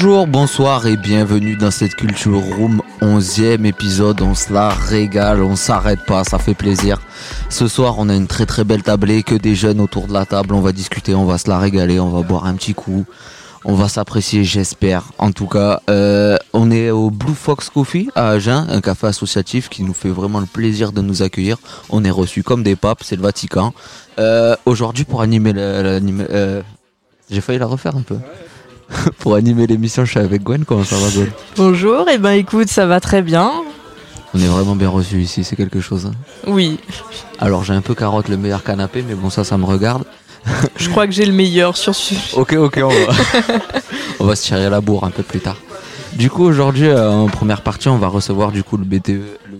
Bonjour, bonsoir et bienvenue dans cette Culture Room, 11e épisode. On se la régale, on s'arrête pas, ça fait plaisir. Ce soir, on a une très très belle tablée, que des jeunes autour de la table. On va discuter, on va se la régaler, on va boire un petit coup. On va s'apprécier, j'espère. En tout cas, euh, on est au Blue Fox Coffee à Agen, un café associatif qui nous fait vraiment le plaisir de nous accueillir. On est reçus comme des papes, c'est le Vatican. Euh, Aujourd'hui, pour animer la- la- l'anime- euh, j'ai failli la refaire un peu. pour animer l'émission, je suis avec Gwen. Comment ça va, Gwen? Bonjour, et ben écoute, ça va très bien. On est vraiment bien reçus ici, c'est quelque chose. hein. Oui, Alors, j'ai un peu carotte le meilleur canapé, mais bon, ça, ça me regarde. je crois que j'ai le meilleur sur ce Ok, ok, on va, on va se tirer la bourre un peu plus tard. Du coup, aujourd'hui, euh, en première partie, on va recevoir du coup le BDE, le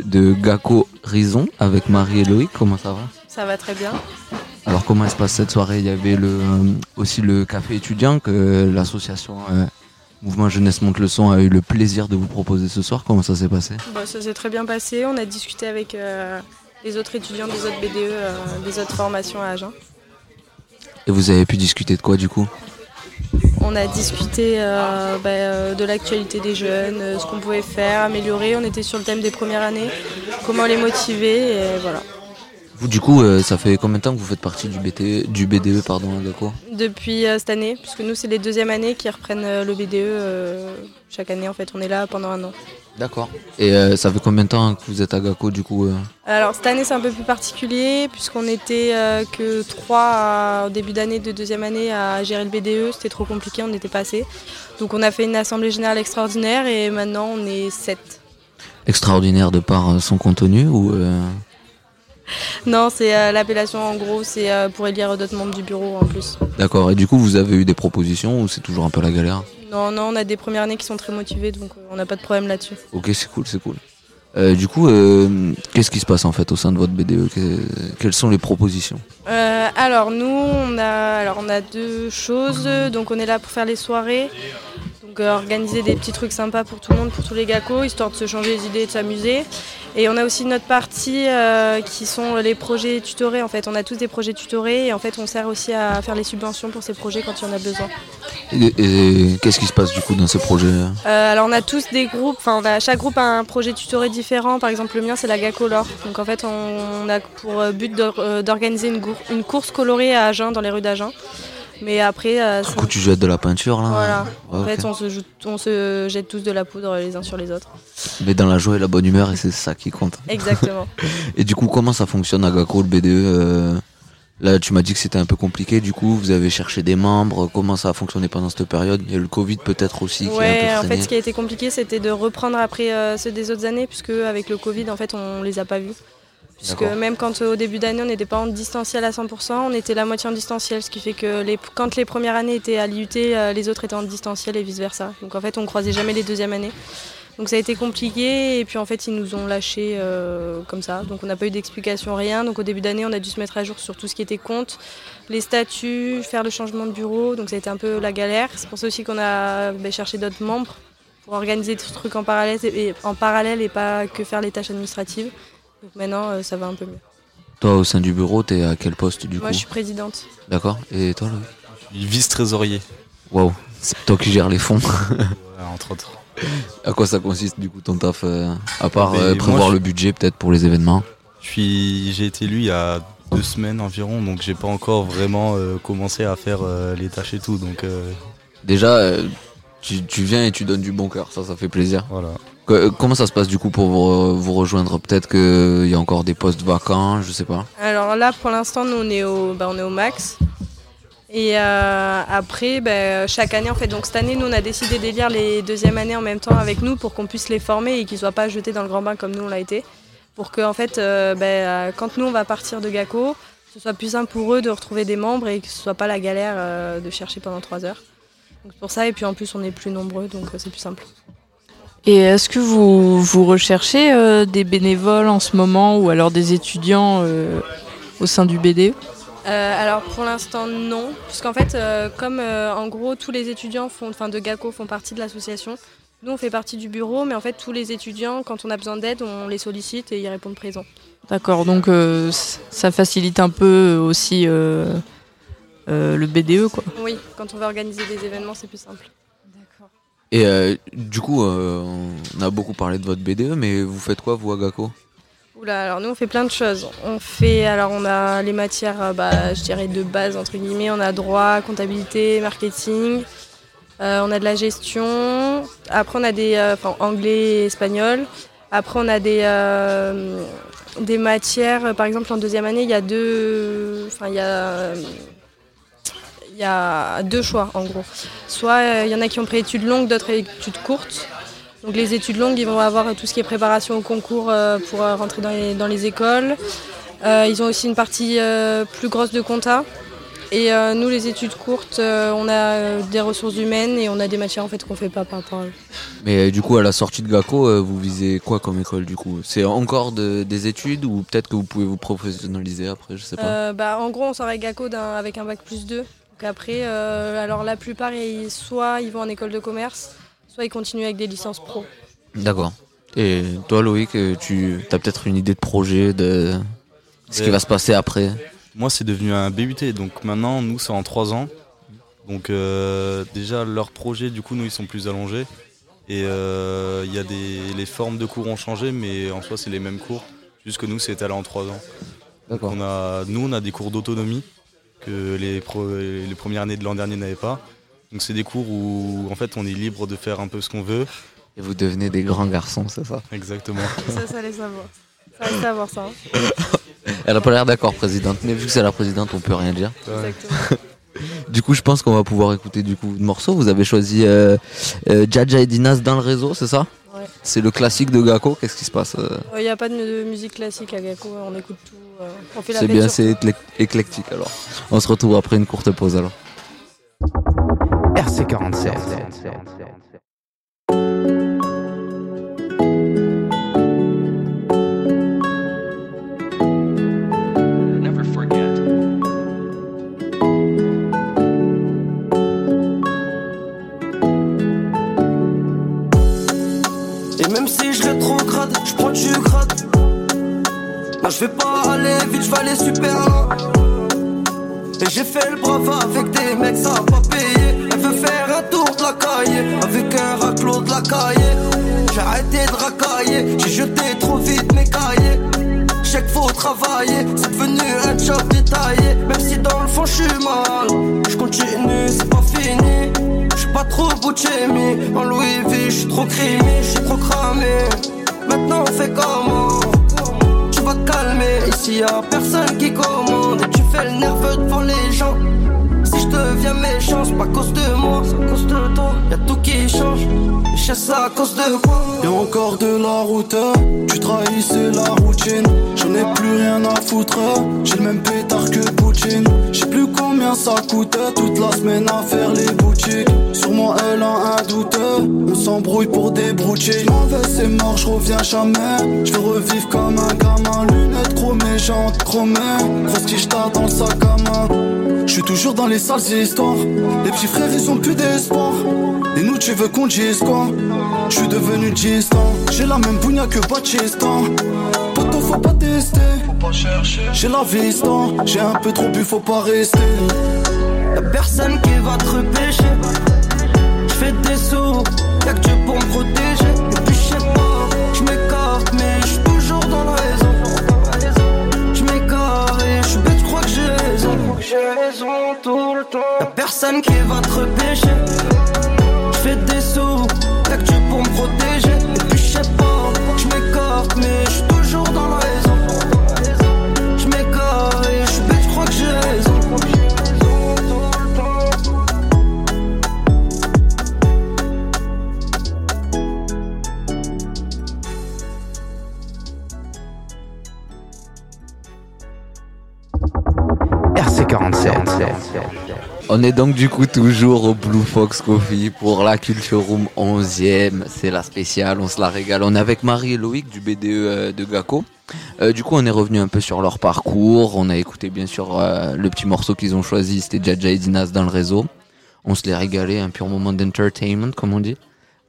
BDE de Gaco Rison avec Marie et Loïc. Comment ça va? Ça va très bien. Alors, comment se passe cette soirée? Il y avait le, euh, aussi le café étudiant que l'association euh, Mouvement Jeunesse Monte le Son a eu le plaisir de vous proposer ce soir. Comment ça s'est passé? Bah, ça s'est très bien passé. On a discuté avec euh, les autres étudiants des autres BDE, euh, des autres formations à Agen. Et vous avez pu discuter de quoi du coup? On a discuté euh, bah, euh, de l'actualité des jeunes, euh, ce qu'on pouvait faire, améliorer. On était sur le thème des premières années, comment les motiver, et voilà. Du coup, euh, ça fait combien de temps que vous faites partie du, BT, du BDE pardon, à Gaco Depuis euh, cette année, puisque nous, c'est les deuxièmes années qui reprennent euh, le BDE. chaque année, en fait, on est là pendant un an. D'accord. Et ça fait combien de temps que vous êtes à Gaco du coup Alors cette année c'est un peu plus particulier puisqu'on était que trois au début d'année de deuxième année à gérer le BDE, c'était trop compliqué, on n'était pas assez. Donc on a fait une assemblée générale extraordinaire et maintenant on est sept. Extraordinaire de par son contenu ou Non c'est euh, l'appellation en gros, c'est euh, pour élire d'autres membres du bureau en plus. D'accord. Et du coup, vous avez eu des propositions ou c'est toujours un peu la galère? Non non on a des premières années qui sont très motivées donc euh, on n'a pas de problème là-dessus. Ok, c'est cool, c'est cool. Euh, du coup, euh, qu'est-ce qui se passe en fait au sein de votre BDE Que- Quelles sont les propositions? Euh, alors nous on a alors on a deux choses donc on est là pour faire les soirées organiser des petits trucs sympas pour tout le monde pour tous les gacos histoire de se changer les idées et de s'amuser et on a aussi notre partie euh, qui sont les projets tutorés en fait on a tous des projets tutorés et en fait on sert aussi à faire les subventions pour ces projets quand il y en a besoin Et, et qu'est-ce qui se passe du coup dans ces projets Euh, alors on a tous des groupes, enfin chaque groupe a un projet tutoré différent. Par exemple le mien c'est la Gacolor. Donc en fait on, on a pour euh, but d'or- euh, d'organiser une course colorée à Agen, dans les rues d'Agen. Mais après, euh, Du coup, tu jettes de la peinture là voilà. Ouais, En fait on se, joue- on se jette tous de la poudre les uns sur les autres. Mais dans la joie et la bonne humeur, et c'est ça qui compte. Exactement. Et du coup, comment ça fonctionne à Gaco, le BDE euh, Là, tu m'as dit que c'était un peu compliqué. Du coup, vous avez cherché des membres. Comment ça a fonctionné pendant cette période? Il y a eu le Covid peut-être aussi un en fait ce qui a été compliqué c'était de reprendre après euh, ceux des autres années puisque avec le Covid en fait on les a pas vus. Puisque même quand euh, au début d'année on n'était pas en distanciel à 100%, on était la moitié en distanciel, ce qui fait que les, quand les premières années étaient à l'IUT, euh, les autres étaient en distanciel et vice versa. Donc en fait on croisait jamais les deuxièmes années. Donc ça a été compliqué et puis en fait ils nous ont lâchés euh, comme ça. Donc on n'a pas eu d'explication, rien. Donc au début d'année on a dû se mettre à jour sur tout ce qui était compte, les statuts, faire le changement de bureau. Donc ça a été un peu la galère. C'est pour ça aussi qu'on a ben, cherché d'autres membres pour organiser tout ce truc en parallèle et, en parallèle et pas que faire les tâches administratives. Donc maintenant euh, ça va un peu mieux. Toi, au sein du bureau, t'es à quel poste du Moi coup je suis présidente. D'accord. Et toi, Loïc Vice-trésorier, Waouh, c'est toi qui gères les fonds. ouais, entre autres. à quoi ça consiste du coup ton taf euh, À part euh, moi, prévoir le budget peut-être pour les événements. Je suis, j'ai été élu il y a deux semaines environ, donc j'ai pas encore vraiment euh, commencé à faire euh, les tâches et tout, donc euh, Déjà, euh, tu, tu viens et tu donnes du bon cœur. Ça, ça fait plaisir. voilà. Comment ça se passe du coup pour vous, rejoindre? Peut-être qu'il y a encore des postes vacants, je sais pas. Alors là pour l'instant nous on est au, bah, on est au max. Et euh, après, bah, chaque année, en fait, donc cette année, nous, on a décidé d'élire les deuxièmes années en même temps avec nous pour qu'on puisse les former et qu'ils ne soient pas jetés dans le grand bain comme nous, on l'a été. Pour que, en fait, euh, bah, quand nous, on va partir de GACO, ce soit plus simple pour eux de retrouver des membres et que ce soit pas la galère euh, de chercher pendant trois heures. Donc c'est pour ça, et puis en plus, on est plus nombreux, donc euh, c'est plus simple. Et est-ce que vous, vous recherchez euh, des bénévoles en ce moment ou alors des étudiants euh, au sein du BDE Euh, alors pour l'instant non, puisqu'en fait comme en gros tous les étudiants font, enfin de GACO font partie de l'association, nous on fait partie du bureau, mais en fait tous les étudiants quand on a besoin d'aide on les sollicite et ils répondent présents. D'accord, donc ça facilite un peu aussi le BDE quoi. Oui, quand on va organiser des événements c'est plus simple. Et euh, du coup, euh, on a beaucoup parlé de votre BDE, mais vous faites quoi, vous, à Oula, alors nous on fait plein de choses. On fait, alors on a les matières, euh, bah, je dirais de base entre guillemets. On a droit, comptabilité, marketing. On a de la gestion. Après on a des, enfin anglais, et espagnol. Après on a des, des matières. Par exemple en deuxième année il y a deux, enfin il y a, y a deux choix en gros. Soit euh, il y en a qui ont pris études longues, d'autres études courtes. Donc les études longues, ils vont avoir tout ce qui est préparation au concours euh, pour euh, rentrer dans les, dans les écoles. Euh, ils ont aussi une partie euh, plus grosse de compta. Et euh, nous, les études courtes, euh, on a euh, des ressources humaines et on a des matières en fait qu'on fait pas par rapport à eux. Mais euh, du coup, à la sortie de Gaco, euh, vous visez quoi comme école, du coup? C'est encore de- des études ou peut-être que vous pouvez vous professionnaliser après, je sais pas? Euh, bah, en gros, on sort avec GACO avec un bac plus 2. Donc après, euh, alors la plupart, ils- soit ils vont en école de commerce, soit ils continuent avec des licences pro. D'accord. Et toi, Loïc, euh, tu as peut-être une idée de projet, de ce qui Ouais. va se passer après? Moi, c'est devenu un BUT, donc maintenant, nous, c'est en 3 ans. Donc, euh, déjà, leurs projets, du coup, nous, ils sont plus allongés. Et euh, il y a des, les formes de cours ont changé, mais en soi, c'est les mêmes cours. Juste que nous, c'est étalé en 3 ans. D'accord. On a, nous, on a des cours d'autonomie que les, pro- les premières années de l'an dernier n'avaient pas. Donc, c'est des cours où, en fait, on est libre de faire un peu ce qu'on veut. Et vous devenez des grands garçons, c'est ça? Exactement. Ça, ça allait savoir. Ça allait savoir ça. hein. Elle a pas l'air d'accord, présidente. Mais vu que c'est la présidente, on peut rien dire. Exactement. Du coup, je pense qu'on va pouvoir écouter du coup de morceaux. Vous avez choisi euh, euh, Jaja et Dinas dans le réseau, c'est ça? Ouais. C'est le classique de Gaco. Qu'est-ce qui se passe euh Il n'y a pas de, musique classique à GACO, on écoute tout. euh, on fait la C'est bien, c'est éclec- éclectique alors. On se retrouve après une courte pause alors. RC47. Même si je rétrograde, je prends du grade. Non, je vais pas aller vite, je vais aller super loin. Et j'ai fait le brava avec des mecs, ça a pas payé. Elle veut faire un tour de la cahier avec un raclot de la cahier. J'ai arrêté de racailler, j'ai jeté trop vite mes cahiers. Chaque faut travailler, c'est devenu un job détaillé. Même si dans le fond je suis mal, je continue, c'est pas fini. Pas trop Gucci, en Louis V, je suis trop crimi, je suis trop cramé. Maintenant on fait comment? Tu vas te calmer, ici y a personne qui commande. Et tu fais le nerveux devant les gens. Deviens méchant, c'est pas à cause de moi, c'est à cause de toi. Y'a tout qui change, je ça à cause de quoi. Y'a encore de la route, tu trahissais la routine. J'en ai plus rien à foutre, j'ai le même pétard que Poutine. J'sais plus combien ça coûte toute la semaine à faire les boutiques. Sûrement elle a un doute, on s'embrouille pour des broutiers. M'en vais, c'est mort, j'reviens jamais. J'vais revivre comme un gamin, lunettes chromées, jantes chromées. Grosse tige dans le sac à main. Je suis toujours dans les sales histoires. Les petits frères, ils ont plus d'espoir. Et nous, tu veux qu'on dise quoi? Je suis devenu distant. J'ai la même bougna que Batista. Poto, faut pas tester. J'ai la vista. J'ai un peu trop bu, faut pas rester. Y'a personne qui va te repêcher. Je fais des sous, y'a que Dieu pour me protéger. Et puis je sais pas, je m'écarte, mais je suis toujours dans la raison. Raison. Tout le temps. Y'a personne qui va te repêcher. Je fais des sous, que Dieu pour me protéger. On est donc du coup toujours au Blue Fox Coffee pour la Culture Room 11e. C'est la spéciale, on se la régale. On est avec Marie et Loïc du BDE euh, de Gaco. Euh, du coup, on est revenu un peu sur leur parcours. On a écouté bien sûr euh, le petit morceau qu'ils ont choisi, c'était Jaja et Dinas dans le réseau. On se les régalé, un pur moment d'entertainment, comme on dit.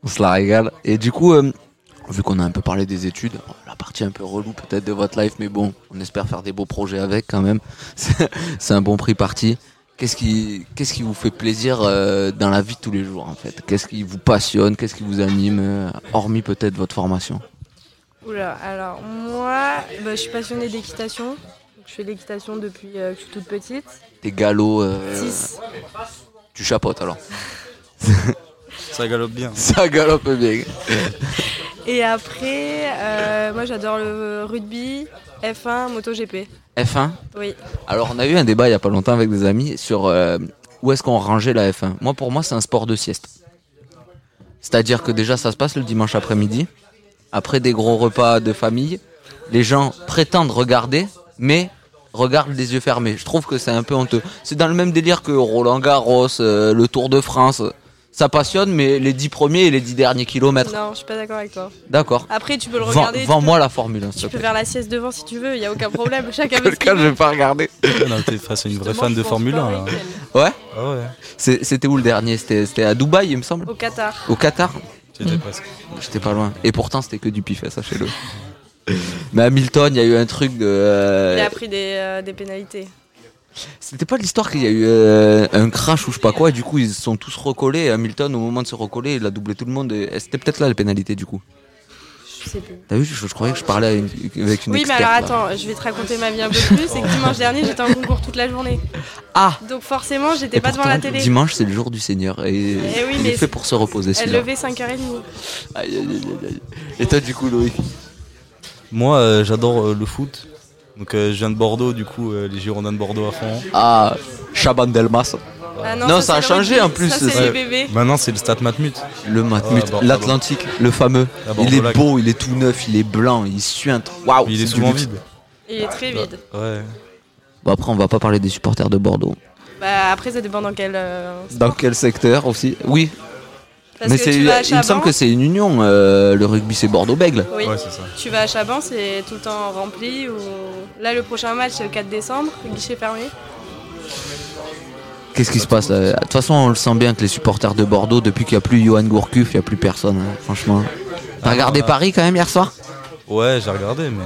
On se la régale. Et du coup, vu qu'on a un peu parlé des études, la partie un peu relou peut-être de votre life, mais bon, on espère faire des beaux projets avec quand même. C'est un bon prix parti. Qu'est-ce qui, qu'est-ce qui vous fait plaisir euh, dans la vie de tous les jours en fait? Qu'est-ce qui vous passionne? Qu'est-ce qui vous anime euh, Hormis peut-être votre formation? Oula, alors moi, bah, je suis passionnée d'équitation. Je fais de l'équitation depuis euh, que je suis toute petite. Tes galops, euh, 6. tu chapotes alors. Ça galope bien. Ça galope bien. Et après, euh, moi j'adore le rugby, F1, MotoGP. F1 Oui. Alors on a eu un débat il y a pas longtemps avec des amis sur euh, où est-ce qu'on rangeait la F1. Moi pour moi c'est un sport de sieste. C'est-à-dire que déjà ça se passe le dimanche après-midi, après des gros repas de famille, les gens prétendent regarder, mais regardent les yeux fermés. Je trouve que c'est un peu honteux. C'est dans le même délire que Roland Garros, euh, le Tour de France. Ça passionne, mais les 10 premiers et les 10 derniers kilomètres. Non, je suis pas d'accord avec toi. D'accord. Après, tu peux le regarder. Vends-moi la formule, hein, Tu peux faire la sieste devant si tu veux, il y a aucun problème. Chacun veut cas, je vais pas regarder. Non, t'es face à une vraie fan de Formule 1 pareil là. qu'elle. Ouais Ah ouais, C'était où le dernier? C'était à Dubaï, il me semble Au Qatar. Au Qatar c'était presque. J'étais pas loin. Et pourtant, c'était que du pif, sachez-le. Mais Hamilton, il y a eu un truc de. euh, Il a pris des, euh, des pénalités. C'était pas l'histoire qu'il y a eu euh, un crash ou je sais pas quoi, et du coup, ils se sont tous recollés. Et Hamilton, au moment de se recoller, il a doublé tout le monde. Et et c'était peut-être là la pénalité, du coup. Je sais plus. T'as vu, je, je croyais que je parlais à une- avec une Oui, mais experte. alors là. attends, je vais te raconter ma vie un peu plus. C'est que dimanche dernier, j'étais en concours toute la journée. Ah Donc forcément, j'étais Et pas devant pourtant, la télé. dimanche, c'est le jour du Seigneur. Et oui, il mais est fait pour se reposer, Elle celui-là. levait 5h30. Aïe, aïe, aïe, aïe, aïe. Et toi, du coup, Loïc? Moi, euh, j'adore euh, le foot. Donc, euh, je viens de Bordeaux, du coup, euh, les Girondins de Bordeaux à fond. Ah, Chaban Delmas. Ah Non, ça a changé, en plus, Ça, c'est- les. Maintenant, c'est le Stade Matmut. Le Matmut, Ah, Bor- l'Atlantique, le fameux. À Il est beau, il est tout neuf, il est blanc, il suinte. Waouh Il est c'est du souvent luxe. vide. Il est très vide. Ouais. Bon, après, on va pas parler des supporters de Bordeaux. Bah, après, ça dépend dans quel. euh, Dans quel secteur aussi Oui, Parce mais que c'est, tu vas à il me semble que c'est une union. euh, le rugby, c'est Bordeaux-Bègle. Oui. Ouais, c'est ça. Tu vas à Chaban, c'est tout le temps rempli. Ou... Là, le prochain match, c'est le 4 décembre, guichet fermé. Qu'est-ce qui se passe là? De toute façon, on le sent bien que les supporters de Bordeaux, depuis qu'il n'y a plus Johan Gourcuff, il n'y a plus personne, hein, franchement. T'as Ah, regardé ouais. Paris quand même hier soir? Ouais, j'ai regardé, mais.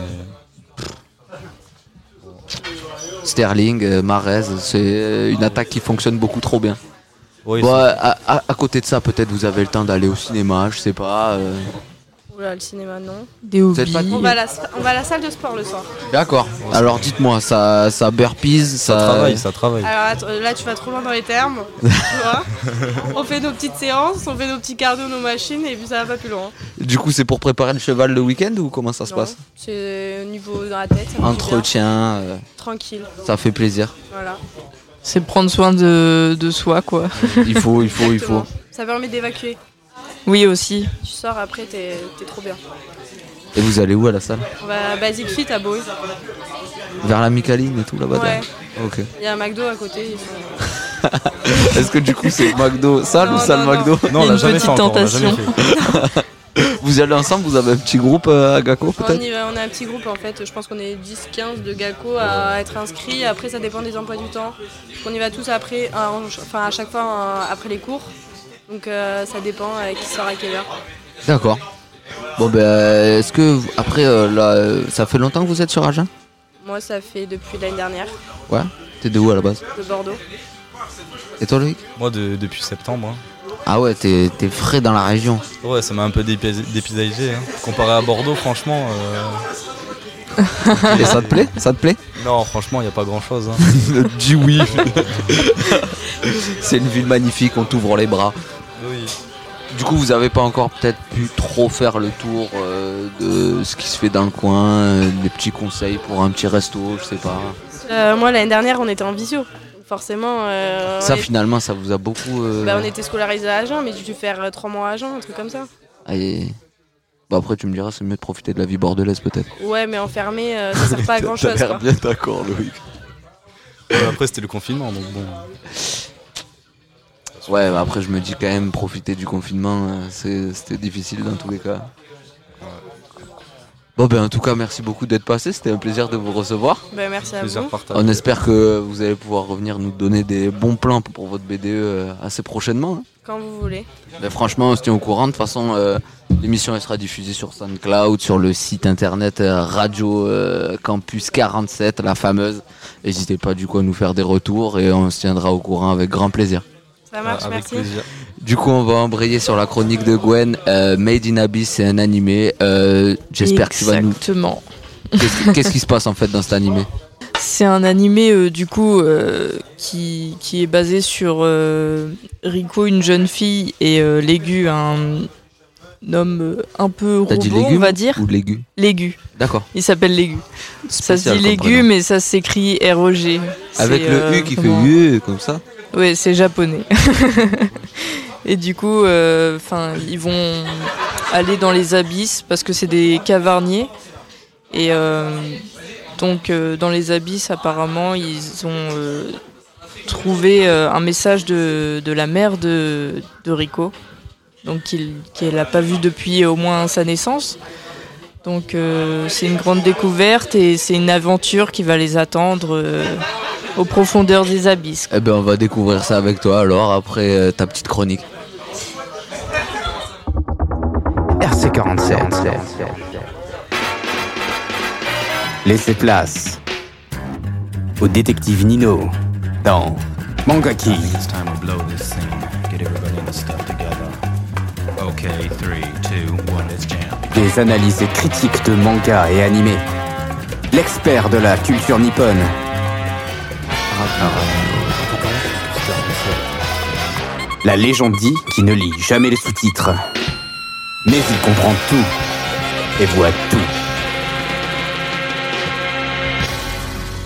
Sterling, euh, Marez, c'est euh, une attaque qui fonctionne beaucoup trop bien. Bon, c'est- à, à- à côté de ça, peut-être vous avez le temps d'aller au cinéma, je sais pas. euh. Oula, le cinéma, non. Des êtes hobbies. pas- On va, à la, on va à la salle de sport le soir. D'accord. Alors dites-moi, ça, ça burpees, ça. ça travaille, ça travaille. Alors attends, là, tu vas trop loin dans les termes. tu vois on fait nos petites séances, on fait nos petits cardio, nos machines, et puis ça va pas plus loin. Du coup, c'est pour préparer le cheval le week-end ou comment ça se passe? C'est au niveau dans la tête. ça. Entretien, euh, Tranquille. ça fait plaisir. Voilà. C'est prendre soin de, de soi, quoi. Il faut, il faut, il faut. Ça permet d'évacuer. Oui, aussi. Tu sors après, t'es t'es trop bien. Et vous allez où à la salle On va à Basic Fit à Bowie. Vers la Micaline et tout là-bas Ouais. Ok. Il y a un McDo à côté. sont- Est-ce que du coup c'est McDo salle ou Non, salle non. McDo Non, on l'a une jamais jamais tentation. fait. Vous y allez ensemble Vous avez un petit groupe euh, à Gaco On, peut-être y va- on a un petit groupe en fait, je pense qu'on est 10-15 de GACO à être inscrits. Après, ça dépend des emplois du temps. On y va tous après, à- enfin à chaque fois après les cours. Donc euh, ça dépend euh, qui sort à quelle heure. D'accord. Bon ben, est-ce que vous- après euh, là, ça fait longtemps que vous êtes sur Agen? Moi, ça fait depuis l'année dernière, Ouais. T'es de où à la base? De Bordeaux. Et toi Loïc? Moi, de- depuis septembre. hein. Ah ouais, t'es t'es frais dans la région. Ouais, ça m'a un peu dépaysa- dépaysagé. hein. Comparé à Bordeaux, franchement. euh, Et ça te plaît? Ça te plaît? Non, franchement, il n'y a pas grand chose. Hein. Dis oui. c'est une ville magnifique, on t'ouvre les bras. Oui. Du coup, vous avez pas encore peut-être pu trop faire le tour euh, de ce qui se fait dans le coin, euh, des petits conseils pour un petit resto, je sais pas. Euh, moi, l'année dernière, on était en visio. Forcément, euh, Ça est- finalement, ça vous a beaucoup. euh, bah, on était scolarisés à Agen, mais j'ai dû faire 3 mois à Agen, un truc comme ça. allez. Bah après, tu me diras, c'est mieux de profiter de la vie bordelaise peut-être. Ouais, mais enfermé, euh, ça sert pas à grand chose. T'as l'air bien d'accord, Loïc. Ouais, Après, c'était le confinement, donc bon. Ouais, bah après je me dis quand même profiter du confinement, euh, c'est- c'était difficile dans tous les cas. Bon ben en tout cas merci beaucoup d'être passé, c'était un plaisir de vous recevoir. Bah, merci à Plaisir vous. partagé. On espère que vous allez pouvoir revenir nous donner des bons plans pour votre BDE euh, assez prochainement. hein. Quand vous voulez. Mais franchement on se tient au courant, de toute façon euh, l'émission elle sera diffusée sur SoundCloud, sur le site internet euh, Radio euh, Campus 47, la fameuse. N'hésitez pas du coup à nous faire des retours et on se tiendra au courant avec grand plaisir. Ça marche, Avec merci. plaisir. Du coup, on va embrayer sur la chronique de Gwen. Euh, Made in Abyss, c'est un animé. Euh, J'espère que tu vas nous. Exactement. Qu'est-ce qui- se passe en fait dans cet animé? C'est un animé euh, du coup euh, qui, qui est basé sur euh, Rico, une jeune fille, et euh, Légu, un homme un peu T'as dit robot, on va dire. ou légumes? Légu. D'accord. Il s'appelle Légu. Ça se dit Légu, mais ça s'écrit R-O-G. Avec C'est, le euh, U qui fait U comme ça. Ouais, c'est japonais. et du coup, euh, enfin, ils vont aller dans les abysses parce que c'est des cavarniers. Et euh, donc, euh, dans les abysses, apparemment, ils ont trouvé un message de, la mère de, Rico, donc qu'elle n'a pas vu depuis au moins sa naissance. Donc, euh, c'est une grande découverte et c'est une aventure qui va les attendre euh, aux profondeurs des abysses. Eh ben, on va découvrir ça avec toi alors après euh, ta petite chronique. RC47. Laissez place au détective Nino dans Mangaki. It's Okay, three, two, one, let's jam. Des analyses critiques de manga et animés. L'expert de la culture nippone. La légende dit qu'il ne lit jamais les sous-titres. Mais il comprend tout et voit tout.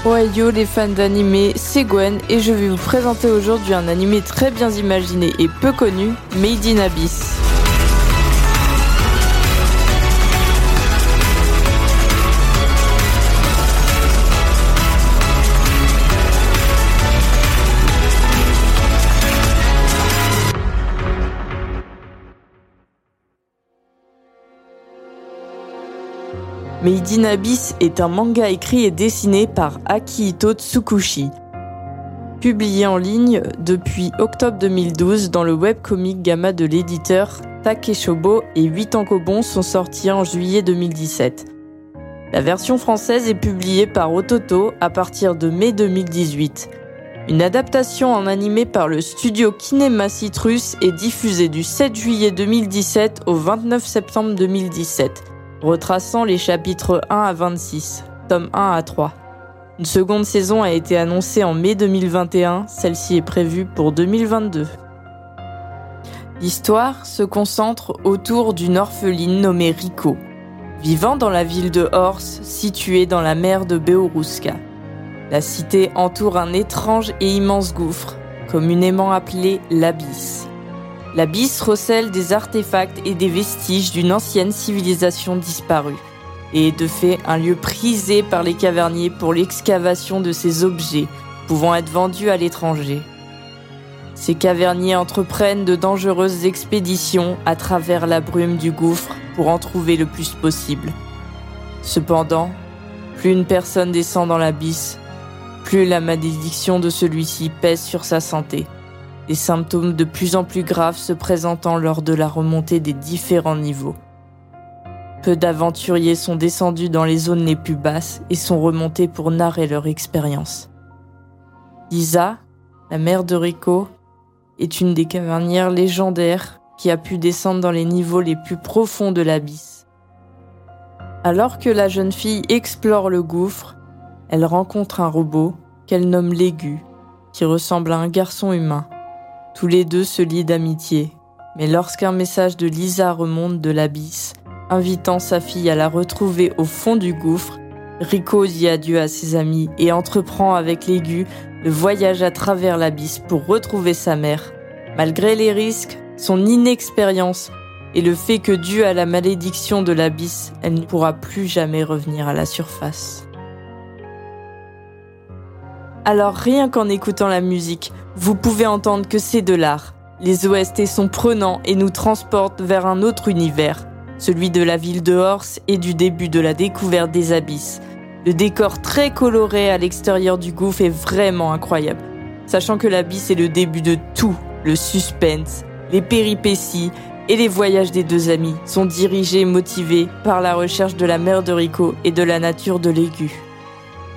Ohio les fans d'animé, c'est Gwen et je vais vous présenter aujourd'hui un animé très bien imaginé et peu connu, Made in Abyss. Made Abyss est un manga écrit et dessiné par Akihito Tsukushi. Publié en ligne depuis octobre 2012 dans le webcomic Gamma de l'éditeur Takeshobo et 8 Ankobon sont sortis en juillet 2017. La version française est publiée par Ototo à partir de mai 2018. Une adaptation en animé par le studio Kinema Citrus est diffusée du 7 juillet 2017 au 29 septembre 2017 retraçant les chapitres 1 à 26, tome 1 à 3. Une seconde saison a été annoncée en mai 2021, celle-ci est prévue pour 2022. L'histoire se concentre autour d'une orpheline nommée Rico, vivant dans la ville de Horse, située dans la mer de Beoruska. La cité entoure un étrange et immense gouffre, communément appelé l'Abysse. L'abysse recèle des artefacts et des vestiges d'une ancienne civilisation disparue, et est de fait un lieu prisé par les caverniers pour l'excavation de ces objets pouvant être vendus à l'étranger. Ces caverniers entreprennent de dangereuses expéditions à travers la brume du gouffre pour en trouver le plus possible. Cependant, plus une personne descend dans l'abysse, plus la malédiction de celui-ci pèse sur sa santé des symptômes de plus en plus graves se présentant lors de la remontée des différents niveaux. Peu d'aventuriers sont descendus dans les zones les plus basses et sont remontés pour narrer leur expérience. Lisa, la mère de Rico, est une des cavernières légendaires qui a pu descendre dans les niveaux les plus profonds de l'abysse. Alors que la jeune fille explore le gouffre, elle rencontre un robot qu'elle nomme l'aigu, qui ressemble à un garçon humain. Tous les deux se lient d'amitié, mais lorsqu'un message de Lisa remonte de l'abysse, invitant sa fille à la retrouver au fond du gouffre, Rico dit adieu à ses amis et entreprend avec l'aigu le voyage à travers l'abysse pour retrouver sa mère. Malgré les risques, son inexpérience et le fait que dû à la malédiction de l'abysse, elle ne pourra plus jamais revenir à la surface. Alors rien qu'en écoutant la musique, vous pouvez entendre que c'est de l'art. Les OST sont prenants et nous transportent vers un autre univers, celui de la ville de Horse et du début de la découverte des abysses. Le décor très coloré à l'extérieur du gouffre est vraiment incroyable, sachant que l'abysse est le début de tout, le suspense, les péripéties et les voyages des deux amis sont dirigés et motivés par la recherche de la mère de Rico et de la nature de l'aigu.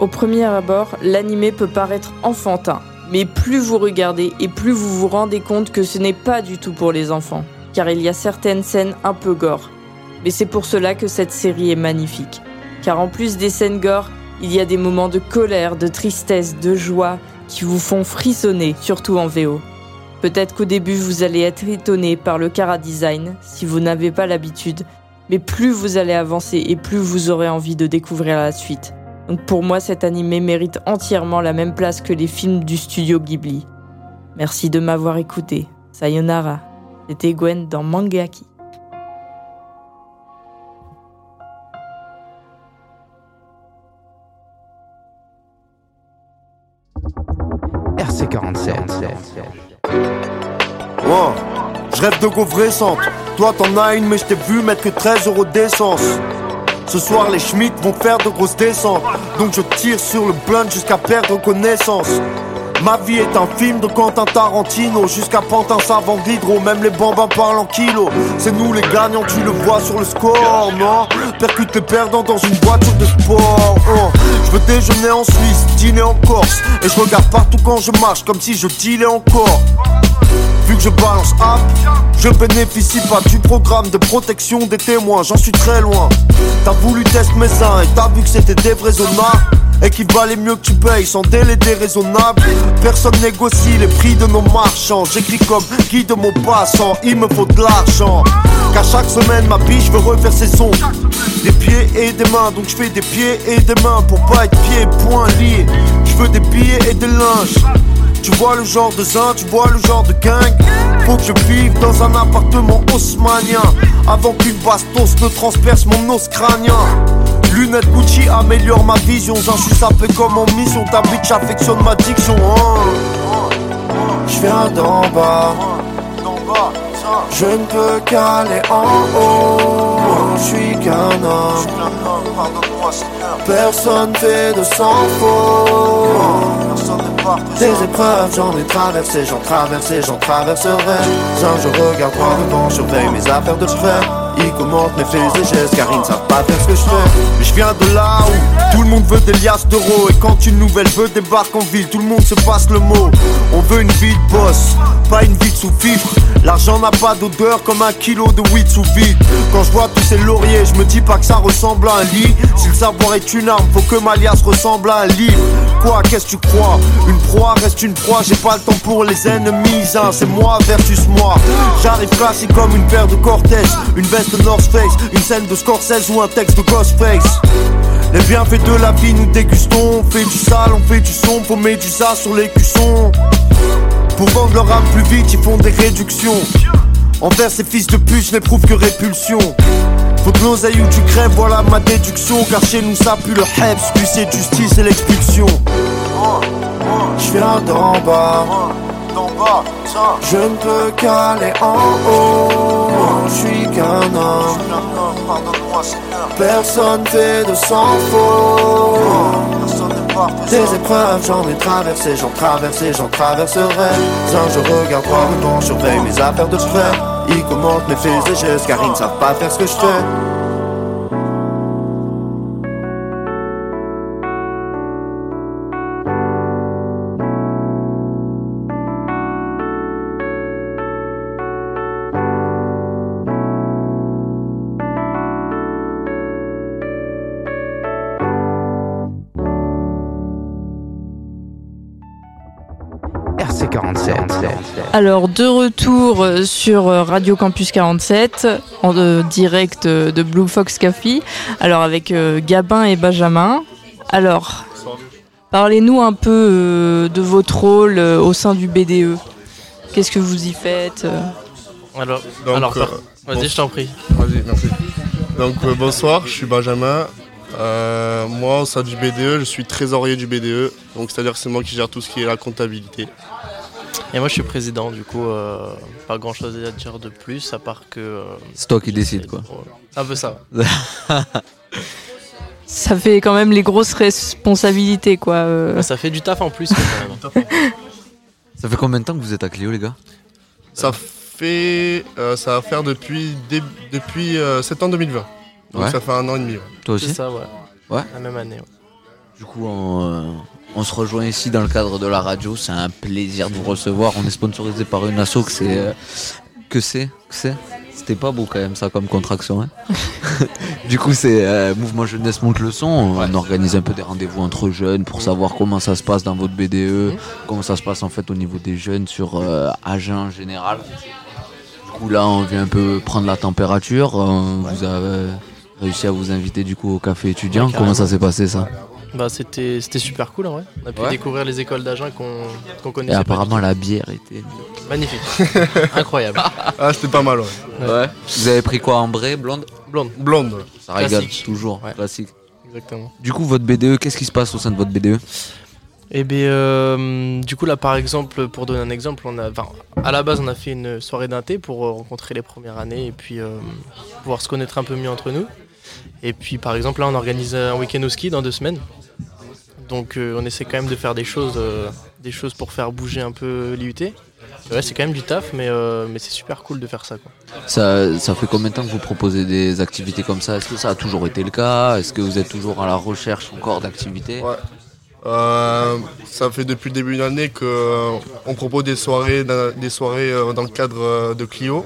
Au premier abord, l'animé peut paraître enfantin, mais plus vous regardez et plus vous vous rendez compte que ce n'est pas du tout pour les enfants, car il y a certaines scènes un peu gore. Mais c'est pour cela que cette série est magnifique, car en plus des scènes gore, il y a des moments de colère, de tristesse, de joie qui vous font frissonner, surtout en VO. Peut-être qu'au début vous allez être étonné par le cara design si vous n'avez pas l'habitude, mais plus vous allez avancer et plus vous aurez envie de découvrir la suite. Donc pour moi cet animé mérite entièrement la même place que les films du studio Ghibli. Merci de m'avoir écouté. Sayonara. C'était Gwen dans Mangaki. RC47. Oh, je rêve de gaufres récentes. Toi t'en as une, mais je t'ai vu mettre que 13 euros d'essence. Ce soir, les Schmitt vont faire de grosses descentes. Donc je tire sur le blunt jusqu'à perdre connaissance. Ma vie est un film de Quentin Tarantino Jusqu'à Pantin savant d'hydro Même les bambins parlent en kilos C'est nous les gagnants, tu le vois sur le score, non? Percute les perdants dans une voiture de sport oh. Je veux déjeuner en Suisse, dîner en Corse Et je regarde partout quand je marche Comme si je dealais encore Vu que je balance app, je bénéficie pas du programme de protection des témoins, j'en suis très loin. T'as voulu tester mes seins et t'as vu que c'était déraisonnable. Et qu'il valait mieux que tu payes sans délai déraisonnable. Personne négocie les prix de nos marchands. J'écris comme guide de mon passant, il me faut de l'argent. Car chaque semaine, ma biche veut refaire ses sons. Des pieds et des mains, donc je fais des pieds et des mains pour pas être pieds et poings liés. Je veux des billets et des linges. Tu vois le genre de zin, tu vois le genre de gang. Faut que je vive dans un appartement haussmanien Avant qu'une bastos ne transperce mon os crânien. Lunettes Gucci améliore ma vision. J'en suis sapé comme en mission. Ta bitch affectionne ma diction. Je viens d'en bas. Je ne peux qu'aller en haut. Je suis qu'un homme. Personne fait de sans Des épreuves j'en ai traversé, j'en traversé, j'en traverserai. Un je regarde droit devant, surveille mes affaires de près. Ils commentent mes faits et gestes car ils ne savent pas faire ce que je fais. Mais je viens de là où tout le monde veut des liasses d'euros Et quand une nouvelle veut débarque en ville, tout le monde se passe le mot. On veut une vie de boss, pas une vie de sous-fifre. L'argent n'a pas d'odeur comme un kilo de weed sous vide. Quand je vois tous ces lauriers, je me dis pas que ça ressemble à un lit. Si le savoir est une arme, faut que ma liasse ressemble à un livre Qu'est-ce que tu crois? Une proie reste une proie, j'ai pas le temps pour les ennemis hein, C'est moi versus moi. J'arrive classique comme une paire de Cortez Une veste North Face, une scène de Scorsese ou un texte de Ghostface. Les bienfaits de la vie nous dégustons On fait du sale, on fait du son Faut mettre du ça sur les cuissons. Pour vendre leur âme plus vite ils font des réductions. Envers ces fils de pute je n'éprouve que répulsion Faut de l'oseille où tu crèves, voilà ma déduction Car chez nous ça pue le heps, huissier de justice et l'expulsion Je viens d'en bas je ne peux qu'aller en haut, je suis qu'un homme. Personne fait de sans faute. Des épreuves, j'en ai traversé, j'en traversé, j'en traverserai. Un, je regarde droit devant, surveille mes affaires de près. Ils commentent mes faits et gestes car ils ne savent pas faire ce que je fais. Alors, de retour euh, sur euh, Radio Campus 47, en euh, direct de Blue Fox Café. Alors, avec euh, Gabin et Benjamin. Alors, parlez-nous un peu euh, de votre rôle euh, au sein du BDE. Qu'est-ce que vous y faites euh? Alors, Donc, alors euh, vas-y, bon- je t'en prie. Vas-y, merci. Donc euh, bonsoir, je suis Benjamin. Euh, moi, au sein du BDE, je suis trésorier du BDE. Donc c'est-à-dire que c'est moi qui gère tout ce qui est la comptabilité. Et moi, je suis président, du coup, euh, pas grand chose à dire de plus, à part que. euh, C'est toi qui décides, quoi. C'est un peu ça. Ça fait quand même les grosses responsabilités, quoi. euh. Mais Ça fait du taf en plus, quand même. Ça fait combien de temps que vous êtes à Clio, les gars? Ça fait. euh, ça va faire depuis, dé- depuis euh, septembre 2020. Donc Ouais. ça fait un an et demi. ouais. Toi aussi? C'est ça, ouais. Ouais. La même année. ouais. Du coup, euh, on se rejoint ici dans le cadre de la radio. C'est un plaisir de vous recevoir. On est sponsorisé par une asso que c'est. euh, que c'est Que c'est? C'était pas beau quand même ça comme contraction. hein? Du coup, c'est euh, Mouvement Jeunesse Monte le Son. On organise un peu des rendez-vous entre jeunes pour savoir comment ça se passe dans votre BDE, comment ça se passe en fait au niveau des jeunes sur euh, Agen en général. Du coup, là, on vient un peu prendre la température. Euh, Vous avez réussi à vous inviter du coup au café étudiant. Ouais, comment ça s'est passé ça? Bah, c'était c'était super cool, en vrai. On a pu Ouais. découvrir les écoles d'agents qu'on qu'on Et connaissait. pas apparemment, la bière était. Magnifique. Incroyable. Ah, c'était pas mal, ouais. Ouais. Vous avez pris quoi en vrai Blonde? Blonde. Blonde. Ça régale toujours. Ouais. Classique. Exactement. Du coup, votre BDE, qu'est-ce qui se passe au sein de votre BDE Et bien, euh, du coup, là, par exemple, pour donner un exemple, on a, enfin, à la base, on a fait une soirée d'un thé pour euh, rencontrer les premières années et puis euh, pouvoir se connaître un peu mieux entre nous. Et puis, par exemple, là, on organise un week-end au ski dans deux semaines. Donc, euh, on essaie quand même de faire des choses, euh, des choses pour faire bouger un peu l'IUT. Ouais, c'est quand même du taf, mais, euh, mais c'est super cool de faire ça. Quoi. ça, ça fait combien de temps que vous proposez des activités comme ça? Est-ce que ça a toujours été le cas? Est-ce que vous êtes toujours à la recherche encore d'activités? Ouais. Euh, ça fait depuis le début de l'année qu'on propose des soirées, des soirées dans le cadre de Clio.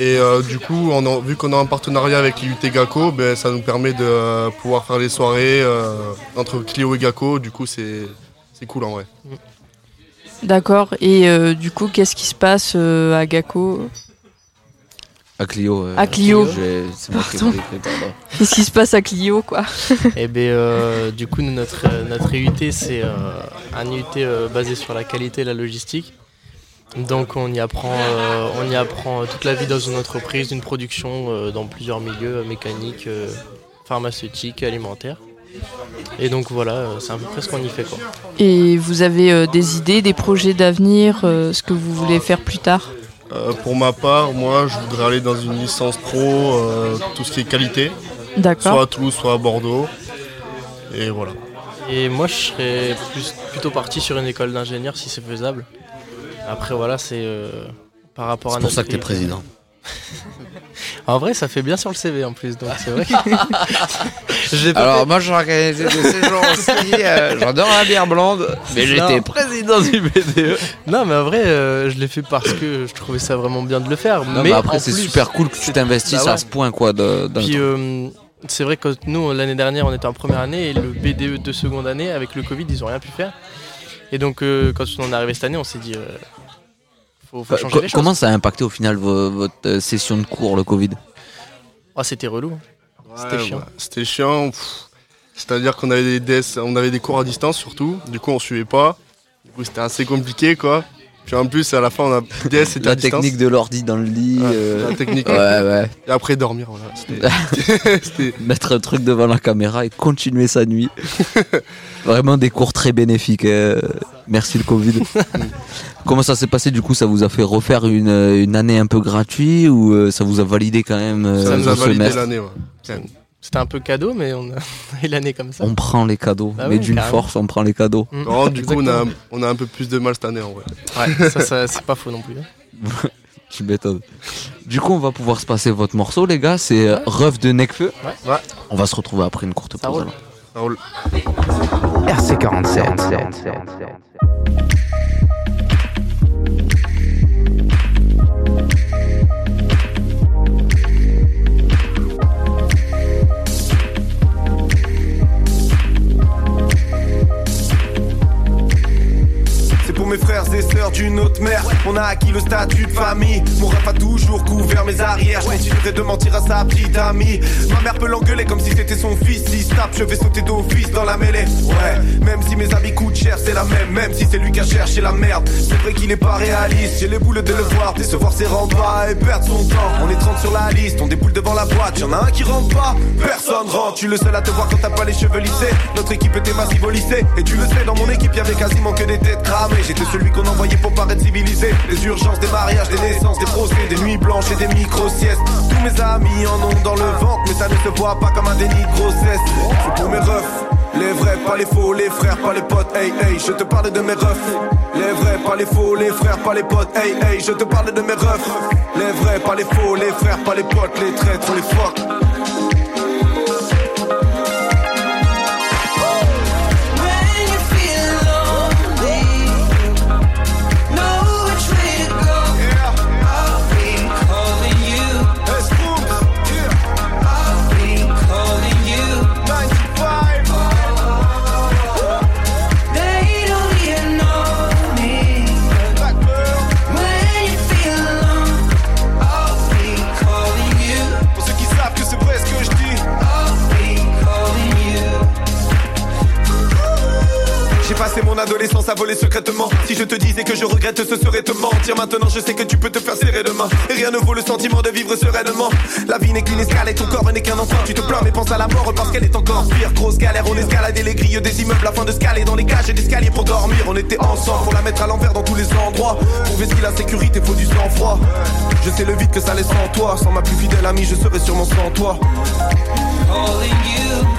Et euh, du coup, on a- vu qu'on a un partenariat avec l'IUT GACO, ben, ça nous permet de euh, pouvoir faire les soirées euh, entre Clio et GACO. Du coup, c'est c'est cool en vrai. D'accord. Et euh, du coup, qu'est-ce qui se passe euh, à Gaco À Clio. euh, À Clio. Qu'est-ce qui se passe à Clio, quoi? Et bien, euh, du coup, notre, notre IUT, c'est euh, un IUT euh, basé sur la qualité et la logistique. Donc, on y apprend, euh, on y apprend toute la vie dans une entreprise, une production euh, dans plusieurs milieux, euh, mécaniques, euh, pharmaceutiques, alimentaires. Et donc, voilà, c'est à peu près ce qu'on y fait. Quoi. Et vous avez euh, des idées, des projets d'avenir, euh, ce que vous voulez faire plus tard? Euh, pour ma part, moi, je voudrais aller dans une licence pro, euh, tout ce qui est qualité, D'accord. soit à Toulouse, soit à Bordeaux. Et voilà. Et moi, je serais plus, plutôt parti sur une école d'ingénieur si c'est faisable. Après, voilà, c'est euh, par rapport à C'est pour notre ça que t'es président. En vrai, ça fait bien sur le CV en plus, donc c'est vrai. que- Alors, moi, j'ai organisé des séjours aussi. euh, J'adore la bière blonde. Mais j'étais président du BDE. Non, mais en vrai, euh, je l'ai fait parce que je trouvais ça vraiment bien de le faire. Non, mais mais après, c'est super cool que tu t'investisses Bah à ce point, quoi. De, Puis euh, c'est vrai que nous, l'année dernière, on était en première année et le BDE de seconde année, avec le Covid, ils ont rien pu faire. Et donc, euh, quand on est arrivé cette année, on s'est dit, euh, faut, faut changer co- les choses. comment ça a impacté au final vo- votre euh, session de cours, le Covid? Ah, c'était relou. C'était Ouais, chiant. ouais, C'était chiant. pff. C'est-à-dire qu'on avait des DS, on avait des cours à distance surtout. Du coup, on suivait pas. Du coup, c'était assez compliqué, quoi. Puis en plus, à la fin, on a DS c'était à La distance. technique de l'ordi dans le lit. Ouais, euh, La technique. Ouais, ouais. Et après dormir, voilà. C'était- C'était Mettre un truc devant la caméra et continuer sa nuit. Vraiment des cours très bénéfiques. euh, Merci le Covid. Comment ça s'est passé du coup Ça vous a fait refaire une, une année un peu gratuite ou euh, ça vous a validé quand même euh, ça nous a validé l'année, ouais. C'était un peu cadeau, mais on a eu l'année comme ça. On prend les cadeaux, Ah mais oui, d'une force, on prend les cadeaux. Mm. Non, du coup, on a, Exactement. on a un peu plus de mal cette année, en vrai. Ouais, ça, ça, c'est pas faux non plus. hein. Tu m'étonnes. Du coup, on va pouvoir se passer votre morceau, les gars. C'est euh, Ref de Necfeu. Ouais. Ouais. On va se retrouver après une courte Ça pause. roule. Ça roule. RC47. Mes frères et sœurs d'une autre mère. On a acquis le statut de famille. Mon ref a toujours couvert mes arrières. Je continuerai de mentir à sa petite amie. Ma mère peut l'engueuler comme si c'était son fils. Si tape, je vais sauter d'office dans la mêlée. Ouais, même si mes habits coûtent cher, c'est la même. Même si c'est lui qui a cherché la merde. C'est vrai qu'il est pas réaliste. J'ai les boules de le voir. Décevoir ses pas et perdre son temps. On est 30 sur la liste, on déboule devant la boîte. Y'en a un qui rentre pas, personne rentre. Tu le seul à te voir quand t'as pas les cheveux lissés. Notre équipe était massive au lycée. Et tu le sais, dans mon équipe, y'avait quasiment que des têtes cramées. J'étais celui qu'on envoyait pour paraître civilisé. Les urgences, des mariages, des naissances, des procès, des nuits blanches et des micro-siestes. Tous mes amis en ont dans le ventre, mais ça ne se voit pas comme un déni de grossesse. C'est pour mes refs. Les vrais, pas les faux, les frères, pas les potes, hey hey, je te parle de mes refs. Les vrais, pas les faux, les frères, pas les potes, hey hey, je te parle de mes refs. Les vrais, pas les faux, les frères, pas les potes, les traîtres, les fuck. Voler secrètement. Si je te disais que je regrette, ce serait te mentir. Maintenant, je sais que tu peux te faire serrer demain. Et rien ne vaut le sentiment de vivre sereinement. La vie n'est qu'une escale et ton corps n'est qu'un enfant. Tu te plains, mais pense à la mort parce qu'elle est encore pire. Grosse galère, on escaladait les grilles des immeubles afin de scaler dans les cages et d'escaliers pour dormir. On était ensemble, faut la mettre à l'envers dans tous les endroits. Pour vestir la sécurité, faut du sang-froid. Je sais le vide que ça laisse en toi. Sans ma plus fidèle amie, je serais sûrement sans toi. Calling you.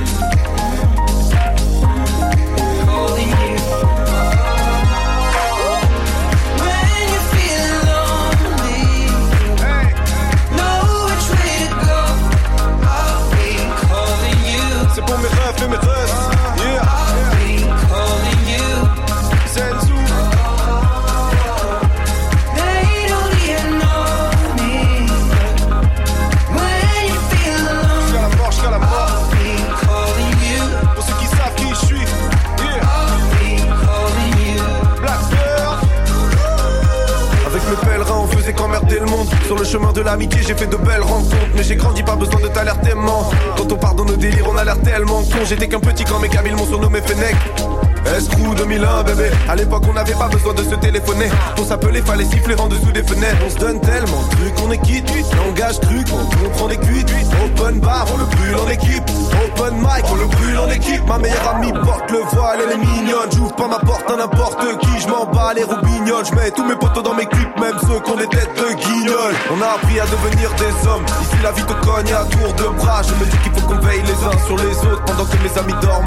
Devenir des hommes. Ici la vie te cogne à tour de bras. Je me dis qu'il faut qu'on veille les uns sur les autres Pendant que mes amis dorment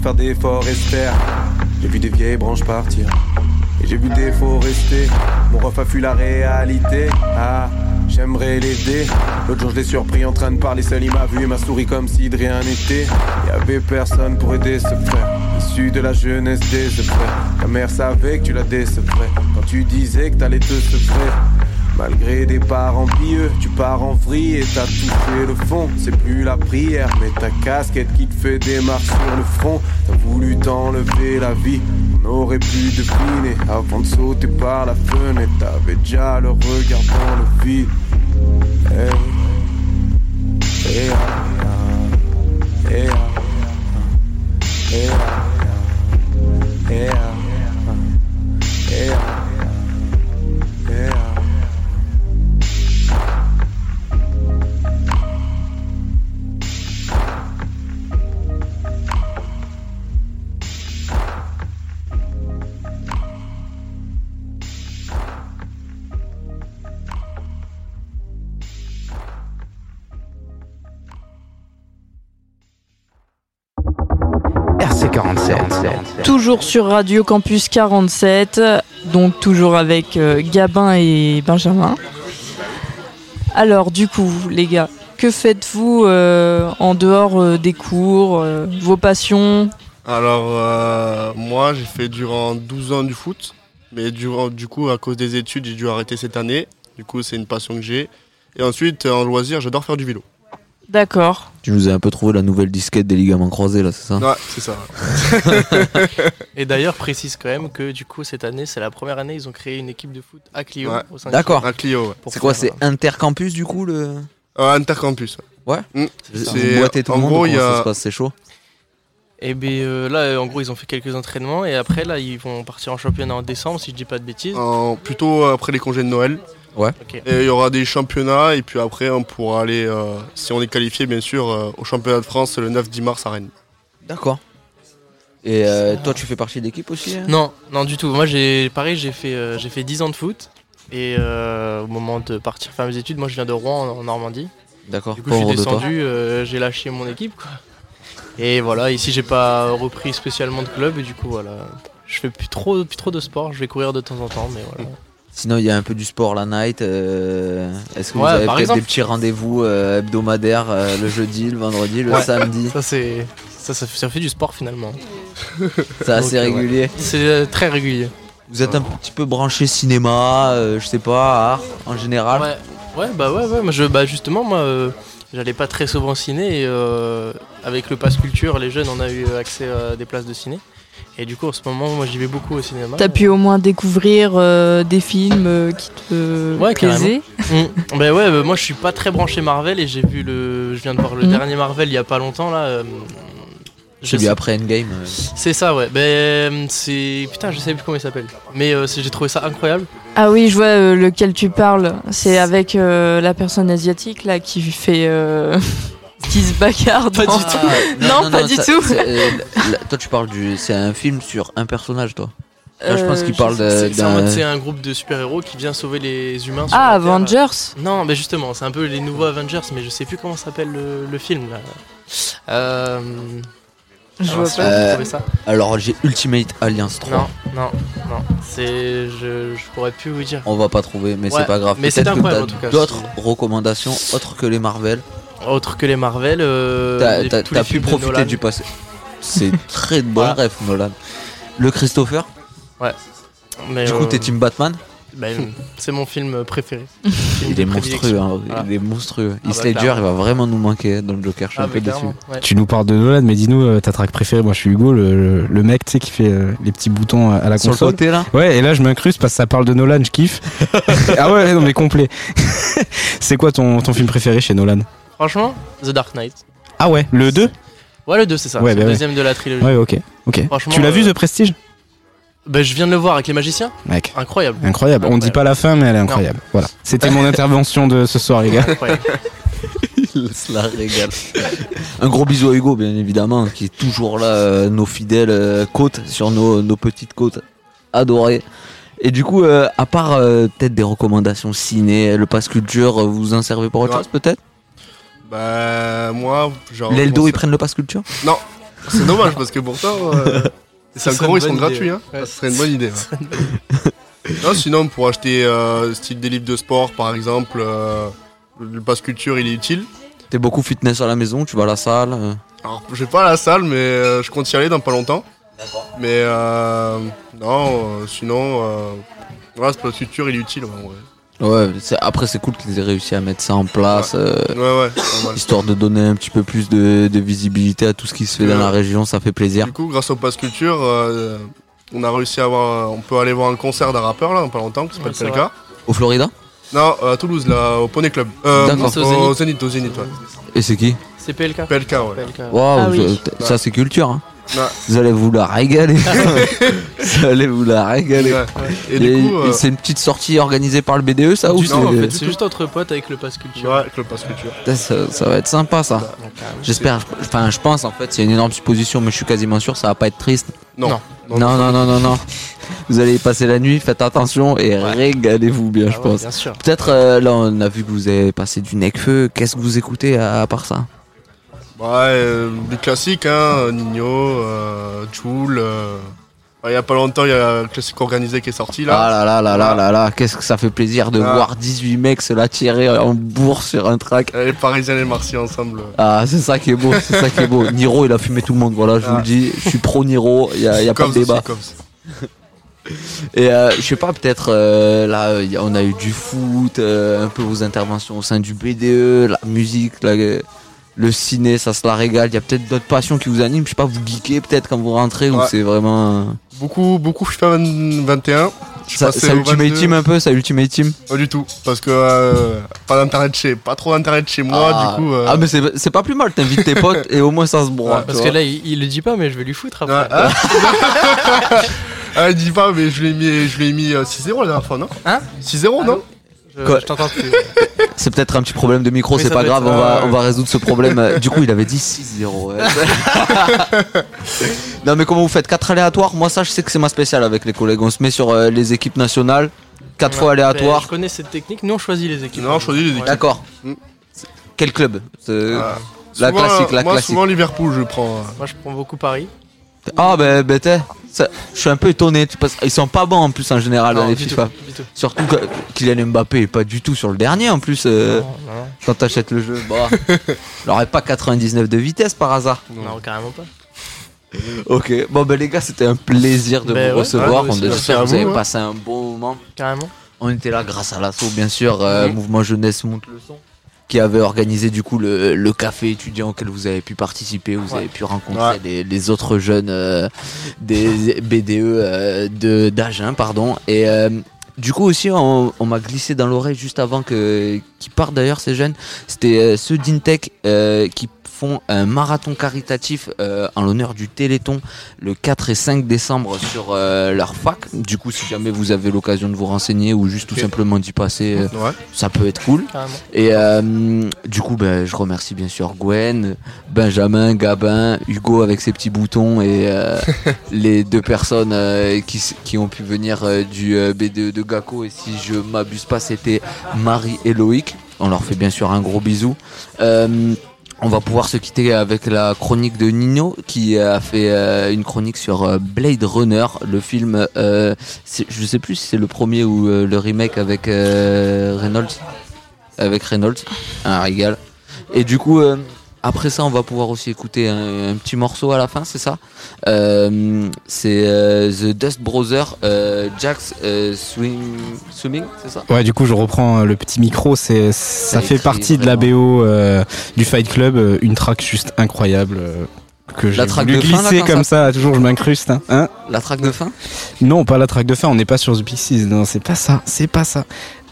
faire d'efforts taire. J'ai vu des vieilles branches partir. Et j'ai vu des faux rester. Mon ref a fui la réalité. Ah, j'aimerais l'aider. L'autre jour, je l'ai surpris en train de parler seul. Il m'a vu et m'a souri comme si de rien n'était. Y avait personne pour aider ce frère. Issu de la jeunesse des frères. Ta mère savait que tu la décevrais. Quand tu disais que t'allais te sevrer. Malgré des parents pieux, tu pars en vrille et t'as touché le fond. C'est plus la prière, mais ta casquette qui te fait des sur le front. T'as voulu t'enlever la vie, on aurait pu deviner. Avant de sauter par la fenêtre, t'avais déjà le regard dans le vide. Ah, ah. Ah, ah. Ah, ah. C'est 47. Toujours sur Radio Campus 47, donc toujours avec euh, Gabin et Benjamin. Alors du coup, les gars, que faites-vous euh, en dehors euh, des cours, euh, vos passions? Alors, euh, moi, j'ai fait durant 12 ans du foot. Mais durant, du coup, à cause des études, j'ai dû arrêter cette année. Du coup, c'est une passion que j'ai. Et ensuite, en loisir, j'adore faire du vélo. D'accord. Tu nous as un peu trouvé la nouvelle disquette des ligaments croisés là, c'est ça? Ouais, c'est ça. Et d'ailleurs, précise quand même que du coup, cette année, c'est la première année, ils ont créé une équipe de foot à Clio. Ouais. au sein de D'accord. À Clio, ouais. C'est quoi C'est intercampus du coup le Euh, Intercampus. Ouais. Mm. C'est- tout en le monde gros, ou il y comment a- ça se passe? C'est chaud? Et bien euh, là, euh, en gros, ils ont fait quelques entraînements et après, là, ils vont partir en championnat en décembre, si je dis pas de bêtises. Plutôt après les congés de Noël. Ouais. Et il y aura des championnats et puis après on pourra aller, euh, si on est qualifié bien sûr, euh, au championnat de France le 9-10 mars à Rennes. D'accord. Et euh, toi, tu fais partie de l'équipe aussi hein? Non, non, du tout. Moi, j'ai pareil, j'ai fait, euh, j'ai fait 10 ans de foot. Et euh, au moment de partir faire mes études, moi, je viens de Rouen, en, en Normandie. D'accord. Du coup, je suis descendu, euh, j'ai lâché mon équipe, quoi. Et voilà, ici, j'ai pas repris spécialement de club. Et du coup, voilà, je fais plus trop, plus trop de sport. Je vais courir de temps en temps, mais voilà. Sinon, il y a un peu du sport la night. euh, Est-ce que vous avez peut-être des petits rendez-vous euh, hebdomadaires euh, le jeudi, le vendredi, le Ouais. samedi? Ça, c'est, ça, ça, fait- ça fait du sport finalement. C'est assez Donc, ouais. régulier. C'est très régulier. Vous êtes un petit peu branché cinéma, je sais pas, art en général? Ouais, bah ouais, ouais. Moi, je, bah justement, moi, j'allais pas très souvent au ciné et avec le pass culture, les jeunes, on a eu accès à des places de ciné. Et du coup, en ce moment, moi, j'y vais beaucoup au cinéma. T'as pu au moins découvrir euh, des films euh, qui te Ouais, plaisaient Mm. Bah ouais, bah, moi, je suis pas très branché Marvel et j'ai vu le, je viens de voir le Mm. dernier Marvel il y a pas longtemps là. euh, Celui après Endgame. euh. C'est ça, ouais. Ben, c'est putain, je sais plus comment il s'appelle. Mais euh, j'ai trouvé ça incroyable. Ah oui, je vois euh, lequel tu parles. C'est avec euh, la personne asiatique là qui fait. Qui se bagarre. Pas du tout. Non, pas du ça- tout. euh, là, toi, tu parles du. C'est un film sur un personnage, toi. Là, je pense Euh, qu'il parle d'un. c'est un groupe de super-héros qui vient sauver les humains. sur Ah. Avengers Non, mais justement, c'est un peu les nouveaux Avengers, mais je sais plus comment s'appelle le, le film là. Euh... Je alors, vois pas. vous Euh, trouvez ça Alors, j'ai Ultimate Alliance 3. Non, non, non. C'est, je, je pourrais plus vous dire. On va pas trouver, mais Ouais, c'est pas grave. mais c'est Peut-être que incroyable, t'as en tout cas, D'autres recommandations autres que les Marvel. Autre que les Marvel. Euh, T'as pu films de profiter Nolan. du passé. C'est très bon Voilà. rêve, Nolan. Le Christopher Ouais. Mais, Du coup, euh, t'es Team Batman ben, c'est mon film préféré. Il est monstrueux, hein, il est monstrueux. Ah Heath bah, Ledger, il clairement. va vraiment nous manquer dans le Joker. Je suis Ah, un peu mais déçu. clairement, ouais. Tu nous parles de Nolan, mais dis-nous euh, ta track préférée. Moi, je suis Hugo, le, le- le mec, tu sais, qui fait euh, les petits boutons à la Sur le console. côté là Ouais, et là, je m'incruste parce que ça parle de Nolan, je kiffe. ah ouais, non, mais complet. c'est quoi ton, ton film préféré chez Nolan? Franchement, The Dark Knight. Ah ouais, le 2 Ouais, le 2, c'est ça. Ouais, c'est bah le ouais. deuxième de la trilogie. Ouais, ok. ok. Franchement, Tu l'as vu, euh, The Prestige Bah, je viens de le voir avec les magiciens. Mec. Incroyable. Incroyable. On dit pas la fin, mais elle est incroyable. Voilà. C'était mon intervention de ce soir, les gars. Incroyable. Il se la régale. Un gros bisou à Hugo, bien évidemment, qui est toujours là, euh, nos fidèles euh, côtes, sur nos, nos petites côtes adorées. Et du coup, euh, à part euh, peut-être des recommandations ciné, le pass culture, vous vous en servez pour autre Ouais. chose peut-être? Bah moi, genre. L'Eldo, bon, ils prennent le pass culture? Non, c'est dommage parce que pourtant, euh, les Ça serait Sankoro une ils sont gratuits. Hein. Ouais. Ça serait une bonne idée. ouais. non, sinon pour acheter euh, style des livres de sport par exemple, euh, le pass culture il est utile. T'es beaucoup fitness à la maison, tu vas à la salle euh. Alors je vais pas à la salle mais euh, je compte y aller dans pas longtemps. Mais euh, non, euh, sinon, euh, voilà, ce pass culture il est utile. ouais, en vrai. Ouais, après c'est cool qu'ils aient réussi à mettre ça en place, euh, Ouais, ouais, histoire de donner un petit peu plus de, de visibilité à tout ce qui se fait dans la région, ça fait plaisir. Du coup, grâce au pass culture, euh, on a réussi à avoir, on peut aller voir un concert d'un rappeur là, dans pas longtemps, qui s'appelle vrai. Au Florida? Non, à Toulouse, là, au Poney Club. Euh, D'accord. C'est au Zénith. Au Zénith, ouais. Et c'est qui? C'est PLK. PLK, ouais. PLK. Waouh, Ah oui. ça c'est culture. hein. Ouais. Vous allez vous la régaler. vous allez vous la régaler. Et Et, et euh, c'est une petite sortie organisée par le BDE, ça ou tout, en fait, c'est juste entre potes avec le pass culture. ouais, avec le pass culture. Ça, ça va être sympa ça. Donc, carrément. J'espère, enfin je pense en fait, c'est une énorme supposition, mais je suis quasiment sûr, ça va pas être triste. Non. Non. Non, non, non, non, non. Vous allez y passer la nuit, faites attention et régalez-vous bien, Ah je ouais, pense. Bien sûr. Peut-être euh, là, on a vu que vous avez passé du Necfeu. Qu'est-ce que vous écoutez à, à part ça? Ouais, euh, du classique, hein, Nino, euh, Joule. euh, Il y a pas longtemps, il y a le classique organisé qui est sorti là. Ah là là là là là là, qu'est-ce que ça fait plaisir de Ah. voir 18 mecs se la tirer en bourse sur un track. Les Parisiens et les Marseillais ensemble. Ah, c'est ça qui est beau, c'est ça qui est beau. Niro, il a fumé tout le monde, voilà, je vous Ah. le dis. Je suis pro Niro, il y a, y a pas de débat. Et euh, je sais pas, peut-être euh, là, on a eu du foot, euh, un peu vos interventions au sein du BDE, la musique, la- le ciné, ça se la régale. Il y a peut-être d'autres passions qui vous animent. Je sais pas, vous geekez peut-être quand vous rentrez ou c'est vraiment. Beaucoup, beaucoup FIFA 21. Je suis Ça, ça Ultimate 22. Team un peu, ça Ultimate Team? Pas du tout, parce que euh, pas d'internet chez, pas trop d'internet chez moi, ah, du coup. euh, ah, mais c'est c'est pas plus mal, t'invites tes potes et au moins ça se broie. Ouais, parce que là, il, il le dit pas, mais je vais lui foutre après. Hein ah, dis pas, mais je l'ai mis, je l'ai mis euh, 6-0 la dernière fois, non? Hein? 6-0, non Je, Quoi je t'entends plus. C'est peut-être un petit problème de micro, Oui, c'est pas grave, être on va, on va résoudre ce problème. Euh, Du coup, il avait dit 6-0. ouais. non, mais comment vous faites? 4 aléatoires? Moi, ça, je sais que c'est ma spéciale avec les collègues. On se met sur euh, les équipes nationales, 4 fois Ouais. Aléatoires. Je connais cette technique. Nous, on choisit les équipes. Non, on choisit les équipes. D'accord. Mm. Quel club? Ah. La Souvent, classique, la moi, classique. souvent Liverpool, je prends. euh. Moi, je prends beaucoup Paris. Ah, ben, ben t'es- ça- je suis un peu étonné. tu- Parce qu'ils sont pas bons en plus en général Non, dans les du FIFA. tout, du tout. Surtout que Kylian Mbappé est pas du tout sur le dernier en plus. euh, Non, non, Quand t'achètes le jeu, bah, il aurait pas 99 de vitesse par hasard. non, carrément pas. Ok, bon ben les gars, c'était un plaisir de Ben vous ouais, recevoir. ouais, On espère que vous avez hein. passé un bon moment. Carrément. On était là grâce à l'assaut, bien sûr, euh. Mouvement Jeunesse Monte le Son, qui avait organisé du coup le, le café étudiant auquel vous avez pu participer. Vous Ouais. avez pu rencontrer Ouais. les, les autres jeunes euh, des BDE euh, de d'Agen, pardon. Et euh, du coup aussi, on, on m'a glissé dans l'oreille juste avant que qu'ils partent d'ailleurs ces jeunes. C'était ceux d'Intech qui font un marathon caritatif euh, en l'honneur du Téléthon le 4 et 5 décembre sur euh, leur fac. Du coup, si jamais vous avez l'occasion de vous renseigner ou juste tout simplement d'y passer, euh, Ouais. ça peut être cool. Carrément. Et euh, du coup, ben, je remercie bien sûr Gwen, Benjamin, Gabin, Hugo avec ses petits boutons et euh, les deux personnes euh, qui, qui ont pu venir euh, du euh, B2 de Gako. Et si je m'abuse pas, c'était Marie et Loïc. On leur fait bien sûr un gros bisou. Euh, on va pouvoir se quitter avec la chronique de Nino qui a fait euh, une chronique sur euh, Blade Runner, le film. Euh, je sais plus si c'est le premier ou euh, le remake avec Reynolds. Avec Reynolds, un régal. Et du coup, après ça, on va pouvoir aussi écouter un, un petit morceau à la fin, c'est ça Euh, C'est euh, The Dust Brothers, euh, Jack's euh, Swing, Swimming, c'est ça Ouais, du coup, je reprends le petit micro. C'est, ça fait partie de la BO du Fight Club. Une track juste incroyable que j'ai La track voulu de fin, là, comme ça. Toujours, je m'incruste. Hein, Hein La track de fin non, pas la track de fin. On n'est pas sur The Pixies. Non, c'est pas ça. C'est pas ça.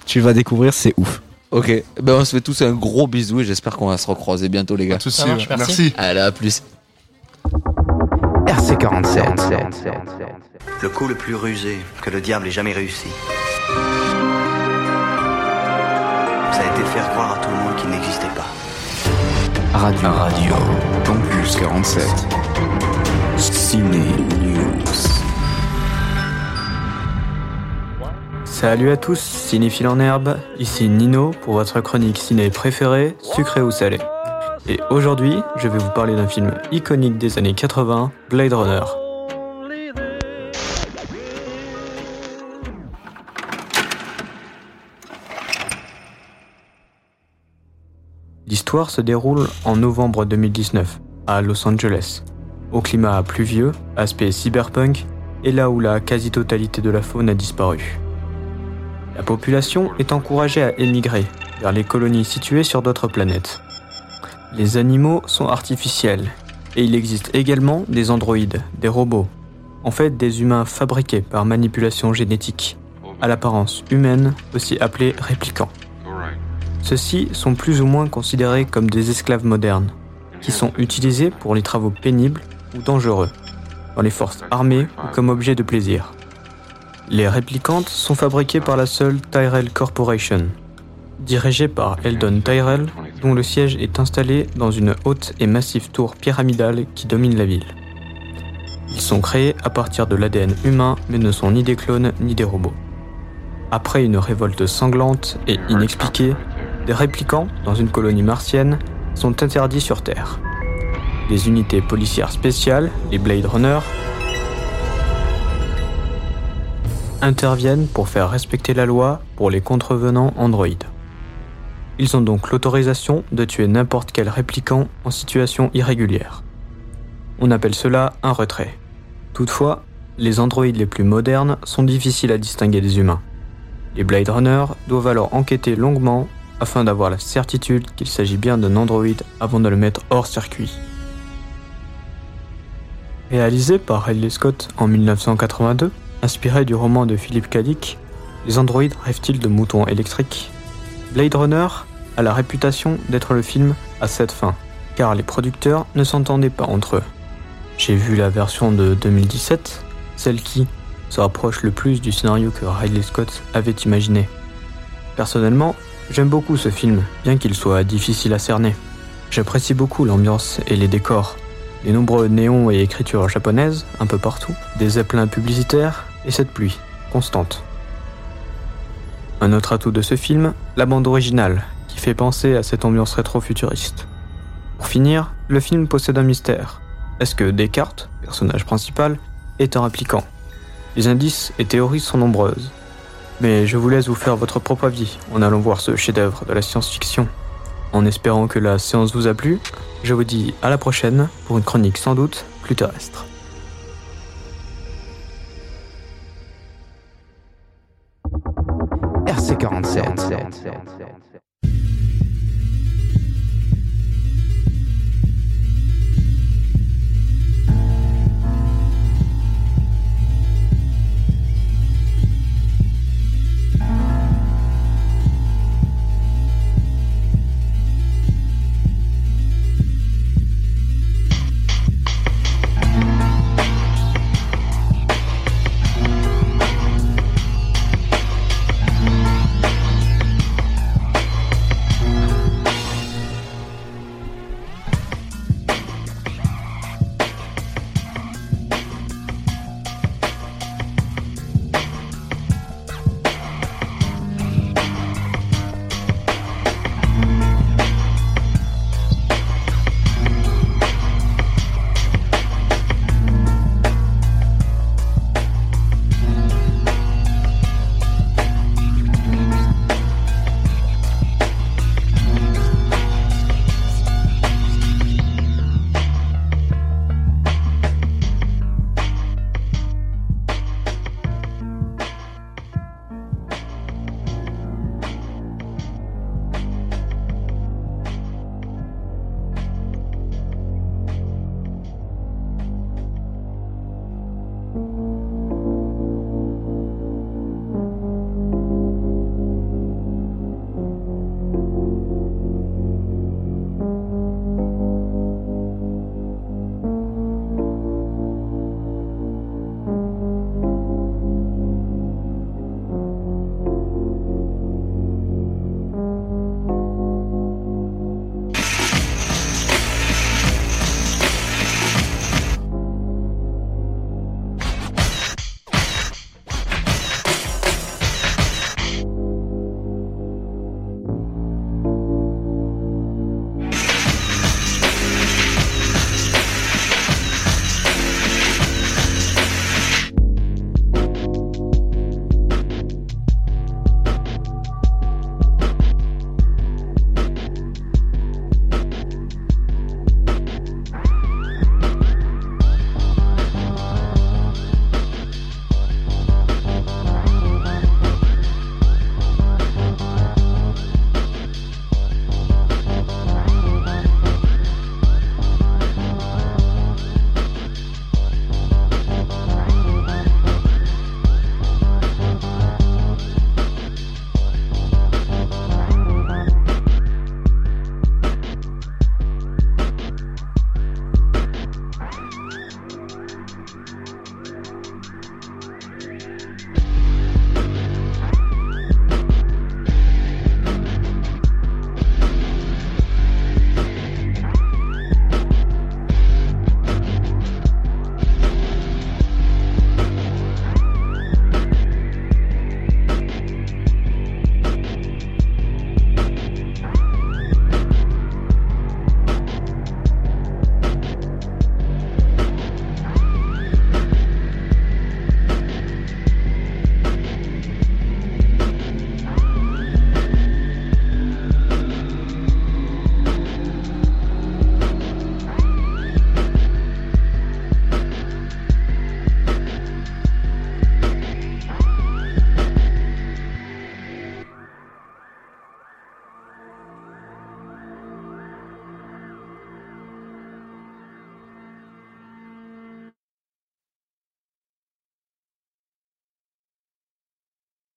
Tu vas découvrir, c'est ouf. Ok, ben on se fait tous un gros bisou et j'espère qu'on va se recroiser bientôt les gars. Soucis, Ça marche, ouais. merci. merci. Allez, à plus. RC47. Le coup le plus rusé que le diable ait jamais réussi. Ça a été de faire croire à tout le monde qu'il n'existait pas. Radio. Radio. Campus 47. Ciné Salut à tous, cinéphiles en herbe, ici Nino pour votre chronique ciné préférée, sucré ou salé. Et aujourd'hui, je vais vous parler d'un film iconique des années 80, Blade Runner. L'histoire se déroule en novembre 2019, à Los Angeles, au climat pluvieux, aspect cyberpunk, et là où la quasi-totalité de la faune a disparu. La population est encouragée à émigrer vers les colonies situées sur d'autres planètes. Les animaux sont artificiels et il existe également des androïdes, des robots, en fait des humains fabriqués par manipulation génétique, à l'apparence humaine, aussi appelés réplicants. Ceux-ci sont plus ou moins considérés comme des esclaves modernes, qui sont utilisés pour les travaux pénibles ou dangereux, dans les forces armées ou comme objet de plaisir. Les réplicantes sont fabriquées par la seule Tyrell Corporation, dirigée par Eldon Tyrell, dont le siège est installé dans une haute et massive tour pyramidale qui domine la ville. Ils sont créés à partir de l'ADN humain mais ne sont ni des clones ni des robots. Après une révolte sanglante et inexpliquée, des réplicants dans une colonie martienne sont interdits sur Terre. des unités policières spéciales, les Blade Runner, interviennent pour faire respecter la loi pour les contrevenants androïdes. Ils ont donc l'autorisation de tuer n'importe quel répliquant en situation irrégulière. On appelle cela un retrait. Toutefois, les androïdes les plus modernes sont difficiles à distinguer des humains. Les Blade Runner doivent alors enquêter longuement afin d'avoir la certitude qu'il s'agit bien d'un androïde avant de le mettre hors circuit. Réalisé par Ridley Scott en 1982, inspiré du roman de Philip K. Dick, Les androïdes rêvent-ils de moutons électriques? Blade Runner a la réputation d'être le film à cette fin, car les producteurs ne s'entendaient pas entre eux. J'ai vu la version de 2017, celle qui se rapproche le plus du scénario que Ridley Scott avait imaginé. Personnellement, j'aime beaucoup ce film, bien qu'il soit difficile à cerner. J'apprécie beaucoup l'ambiance et les décors, les nombreux néons et écritures japonaises un peu partout, des zeppelins publicitaires et cette pluie constante. Un autre atout de ce film, la bande originale, qui fait penser à cette ambiance rétro-futuriste. Pour finir, le film possède un mystère. Est-ce que Descartes, personnage principal, est un répliquant? Les indices et théories sont nombreuses. Mais je vous laisse vous faire votre propre avis en allant voir ce chef-d'œuvre de la science-fiction. En espérant que la séance vous a plu, je vous dis à la prochaine pour une chronique sans doute plus terrestre. RC47.